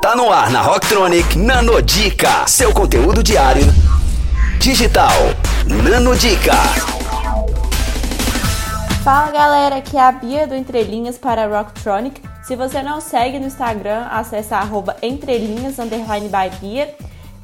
Tá no ar na Rocktronic Nanodica, seu conteúdo diário digital. Nanodica. Fala galera, aqui é a Bia do Entrelinhas para a Rocktronic. Se você não segue no Instagram, acesse arroba entrelinhas underline by Bia.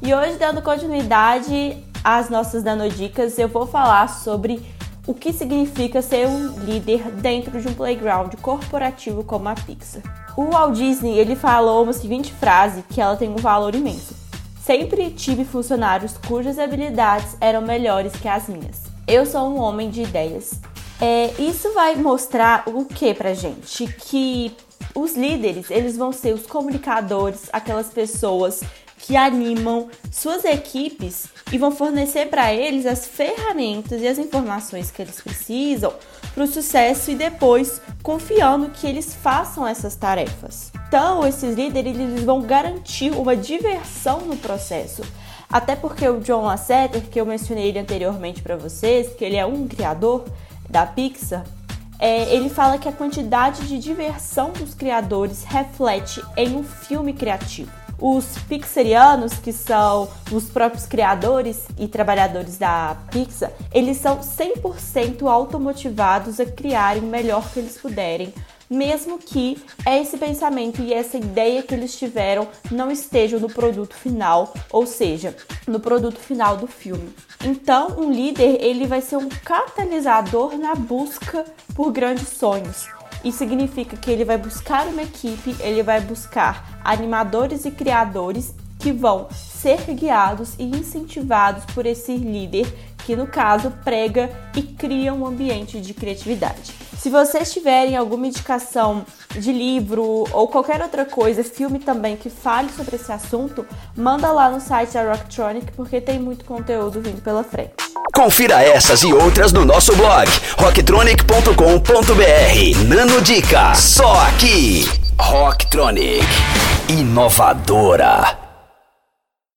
E hoje, dando continuidade às nossas nanodicas, eu vou falar sobre o que significa ser um líder dentro de um playground corporativo como a Pixar. O Walt Disney ele falou uma seguinte frase que ela tem um valor imenso. Sempre tive funcionários cujas habilidades eram melhores que as minhas. Eu sou um homem de ideias. É, isso vai mostrar o que pra gente? Que os líderes eles vão ser os comunicadores, aquelas pessoas que animam suas equipes e vão fornecer para eles as ferramentas e as informações que eles precisam para o sucesso e depois confiando que eles façam essas tarefas. Então, esses líderes eles vão garantir uma diversão no processo. Até porque o John Lasseter, que eu mencionei ele anteriormente para vocês, que ele é um criador da Pixar, é, ele fala que a quantidade de diversão dos criadores reflete em um filme criativo. Os pixarianos, que são os próprios criadores e trabalhadores da Pixar, eles são 100% automotivados a criarem o melhor que eles puderem, mesmo que esse pensamento e essa ideia que eles tiveram não estejam no produto final, ou seja, no produto final do filme. Então, um líder, ele vai ser um catalisador na busca por grandes sonhos. Isso significa que ele vai buscar uma equipe, ele vai buscar animadores e criadores que vão ser guiados e incentivados por esse líder que no caso prega e cria um ambiente de criatividade. Se vocês tiverem alguma indicação de livro ou qualquer outra coisa, filme também que fale sobre esse assunto, manda lá no site da Rocktronic porque tem muito conteúdo vindo pela frente. Confira essas e outras no nosso blog rocktronic.com.br. Nano Dica, só aqui. Rocktronic, inovadora.